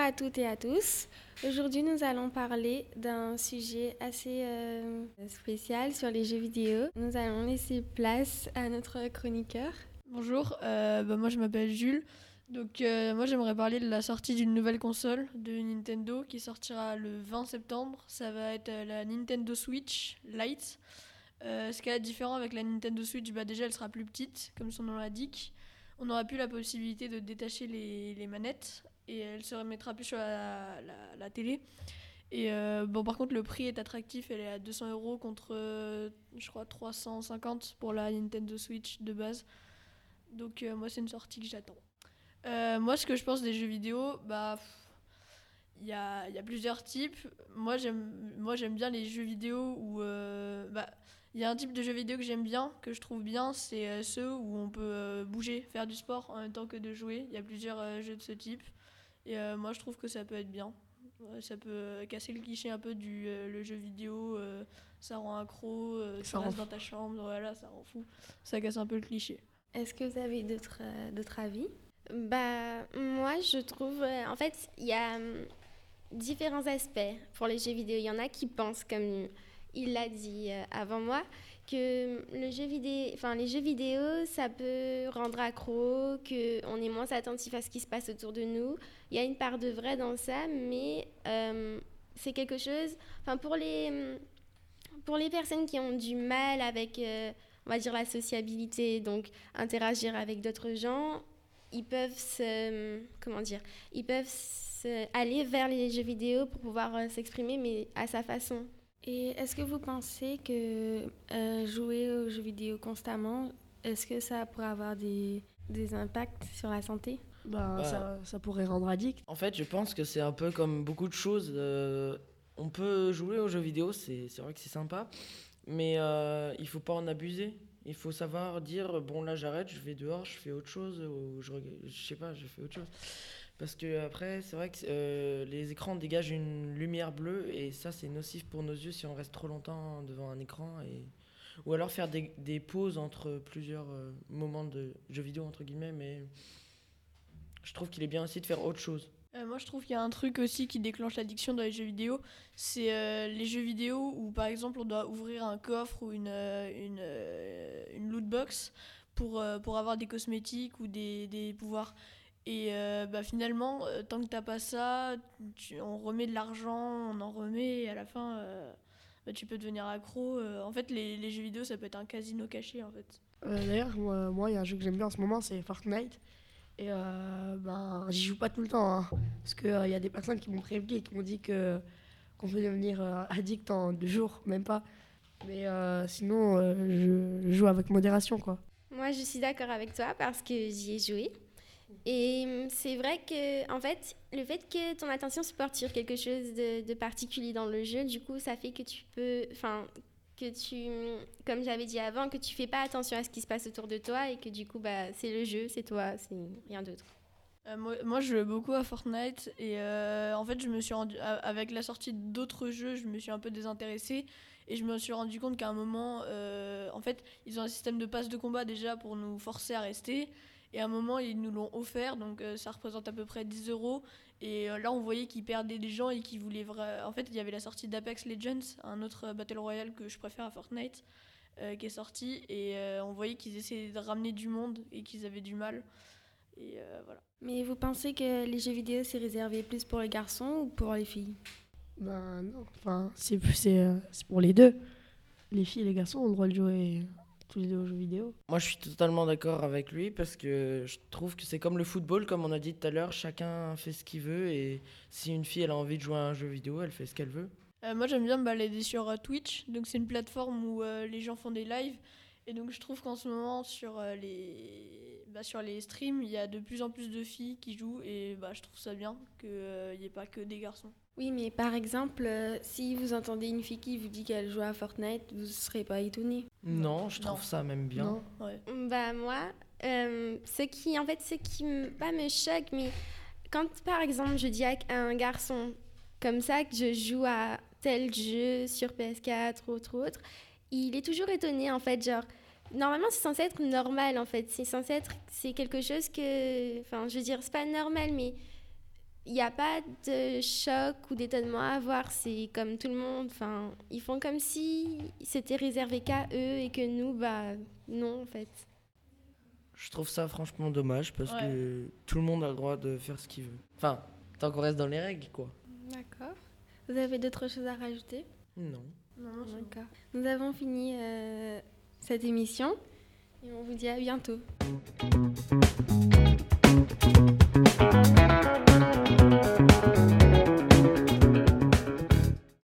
à toutes et à tous. Aujourd'hui, nous allons parler d'un sujet assez euh, spécial sur les jeux vidéo. Nous allons laisser place à notre chroniqueur. Bonjour, euh, bah, moi je m'appelle Jules. Donc euh, moi j'aimerais parler de la sortie d'une nouvelle console de Nintendo qui sortira le 20 septembre. Ça va être la Nintendo Switch Lite. ce qui est différent avec la Nintendo Switch, bah, déjà elle sera plus petite, comme son nom l'indique. On n'aura plus la possibilité de détacher les, les manettes et elle se remettra plus sur la, la, télé. Et euh, bon, par contre, le prix est attractif. Elle est à 200 euros contre, euh, je crois, 350 pour la Nintendo Switch de base. Donc, euh, moi, c'est une sortie que j'attends. moi, ce que je pense des jeux vidéo, bah. Il y a, y a, plusieurs types. Moi, j'aime bien les jeux vidéo où. bah, il y a un type de jeu vidéo que j'aime bien, que je trouve bien, c'est ceux où on peut bouger, faire du sport en même temps que de jouer. Il y a plusieurs jeux de ce type. Et euh, moi, je trouve que ça peut être bien. Ça peut casser le cliché un peu du euh, le jeu vidéo, euh, ça rend accro, ça reste dans ta chambre, voilà, ça rend fou. Ça casse un peu le cliché. Est-ce que vous avez d'autres avis? Bah, moi, je trouve. en fait, il y a hum, différents aspects pour les jeux vidéo. Il y en a qui pensent, comme il l'a dit avant moi, que enfin, les jeux vidéo, ça peut rendre accro, qu'on est moins attentif à ce qui se passe autour de nous. Il y a une part de vrai dans ça, mais euh, c'est quelque chose. Enfin, pour les, pour les personnes qui ont du mal avec, euh, on va dire, la sociabilité, donc interagir avec d'autres gens, ils peuvent se. Comment dire Ils peuvent aller vers les jeux vidéo pour pouvoir euh, s'exprimer, mais à sa façon. Et est-ce que vous pensez que euh, jouer aux jeux vidéo constamment, est-ce que ça pourrait avoir des, des impacts sur la santé? Bah, bah, ça, ça, pourrait rendre addict. En fait, je pense que c'est un peu comme beaucoup de choses. Euh, on peut jouer aux jeux vidéo, c'est vrai que c'est sympa, mais euh, il faut pas en abuser. Il faut savoir dire bon là j'arrête, je vais dehors, je fais autre chose, ou je, je sais pas, je fais autre chose. Parce que après, c'est vrai que euh, les écrans dégagent une lumière bleue et ça, c'est nocif pour nos yeux si on reste trop longtemps devant un écran. Et... Ou alors faire des, pauses entre plusieurs euh, moments de jeux vidéo, entre guillemets. Mais je trouve qu'il est bien aussi de faire autre chose. Euh, moi, je trouve qu'il y a un truc aussi qui déclenche l'addiction dans les jeux vidéo. C'est les jeux vidéo où, par exemple, on doit ouvrir un coffre ou une, une, une loot box pour, pour avoir des cosmétiques ou des, des pouvoirs. Et euh, bah, finalement, euh, tant que t'as pas ça, on remet de l'argent, on en remet, et à la fin, euh, bah, tu peux devenir accro. en fait, les, les, jeux vidéo, ça peut être un casino caché, en fait. D'ailleurs, moi, il y a un jeu que j'aime bien en ce moment, c'est Fortnite. Et ben, j'y joue pas tout le temps, hein, parce qu'il il y a des personnes qui m'ont prévenu et qui m'ont dit que qu'on peut devenir addict en deux jours, même pas. Mais sinon, je joue avec modération, quoi. Moi, je suis d'accord avec toi parce que j'y ai joué. Et hum, c'est vrai que, en fait, le fait que ton attention se porte sur quelque chose de, particulier dans le jeu, du coup, ça fait que tu peux, enfin, que tu, comme j'avais dit avant, que tu fais pas attention à ce qui se passe autour de toi et que du coup, bah, c'est le jeu, c'est toi, c'est rien d'autre. Euh, moi, je joue beaucoup à Fortnite et euh, en fait, je me suis avec la sortie d'autres jeux, je me suis un peu désintéressée et je me suis rendu compte qu'à un moment, euh, en fait, ils ont un système de passe de combat déjà pour nous forcer à rester. Et à un moment, ils nous l'ont offert, donc euh, ça représente à peu près 10 euros. Et euh, là, on voyait qu'ils perdaient des gens et qu'ils voulaient. Vra... En fait, il y avait la sortie d'Apex Legends, un autre Battle Royale que je préfère à Fortnite, euh, qui est sorti. Et on voyait qu'ils essayaient de ramener du monde et qu'ils avaient du mal. Et voilà. Mais vous pensez que les jeux vidéo, c'est réservé plus pour les garçons ou pour les filles? Ben non, enfin, c'est pour les deux. Les filles et les garçons ont le droit de jouer tous les deux aux jeux vidéo. Moi, je suis totalement d'accord avec lui parce que je trouve que c'est comme le football, comme on a dit tout à l'heure, chacun fait ce qu'il veut et si une fille elle a envie de jouer à un jeu vidéo, elle fait ce qu'elle veut. Euh, moi, j'aime bien me balader sur euh, Twitch, donc c'est une plateforme où euh, les gens font des lives et donc je trouve qu'en ce moment sur les bah, sur les streams, il y a de plus en plus de filles qui jouent et bah, je trouve ça bien qu'il n'y ait pas que des garçons. Oui, mais par exemple, euh, si vous entendez une fille qui vous dit qu'elle joue à Fortnite, vous ne serez pas étonné Non, je trouve ça même bien. Bah moi, euh, ce qui, en fait, ce qui pas me choque, mais quand par exemple je dis à un garçon comme ça que je joue à tel jeu sur PS4 ou autre autre, il est toujours étonné en fait, genre normalement c'est censé être normal en fait, c'est censé être c'est quelque chose que, enfin je veux dire c'est pas normal mais il n'y a pas de choc ou d'étonnement à avoir. C'est comme tout le monde. Enfin, ils font comme si c'était réservé qu'à eux et que nous, bah non en fait. Je trouve ça franchement dommage parce Ouais. que tout le monde a le droit de faire ce qu'il veut. Enfin, tant qu'on reste dans les règles, quoi. D'accord. Vous avez d'autres choses à rajouter? Non. Non. D'accord. Nous avons fini euh, cette émission et on vous dit à bientôt.